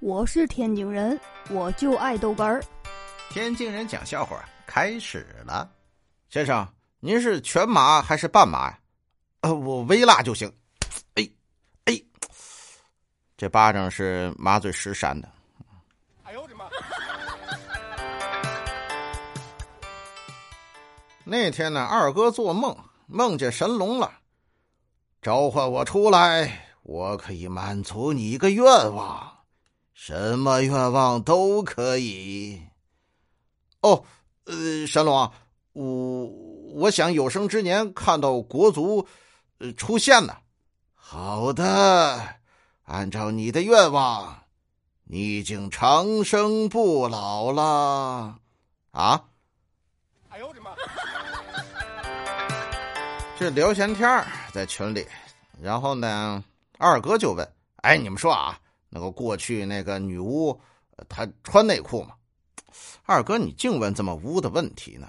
我是天津人，我就爱豆干儿。天津人讲笑话开始了，先生，您是全麻还是半麻呀？呃，我微辣就行。哎，哎，这巴掌是麻醉师扇的。哎呦我的妈！那天呢，二哥做梦梦见神龙了，召唤我出来，我可以满足你一个愿望。什么愿望都可以。哦，呃，神龙，我我想有生之年看到国足，呃，出现呢。好的，按照你的愿望，你已经长生不老了。啊！哎呦我的妈！这聊闲天在群里，然后呢，二哥就问：“哎，你们说啊？”那个过去那个女巫，她穿内裤吗？二哥，你净问这么污的问题呢？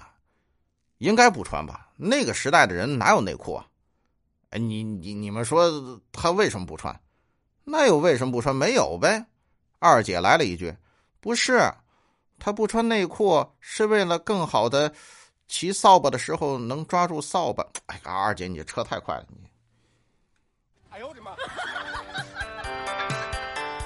应该不穿吧？那个时代的人哪有内裤啊？哎，你你你们说她为什么不穿？那又为什么不穿？没有呗。二姐来了一句：“不是，她不穿内裤是为了更好的骑扫把的时候能抓住扫把。”哎呀，二姐，你这车太快了，你。哎呦我的妈！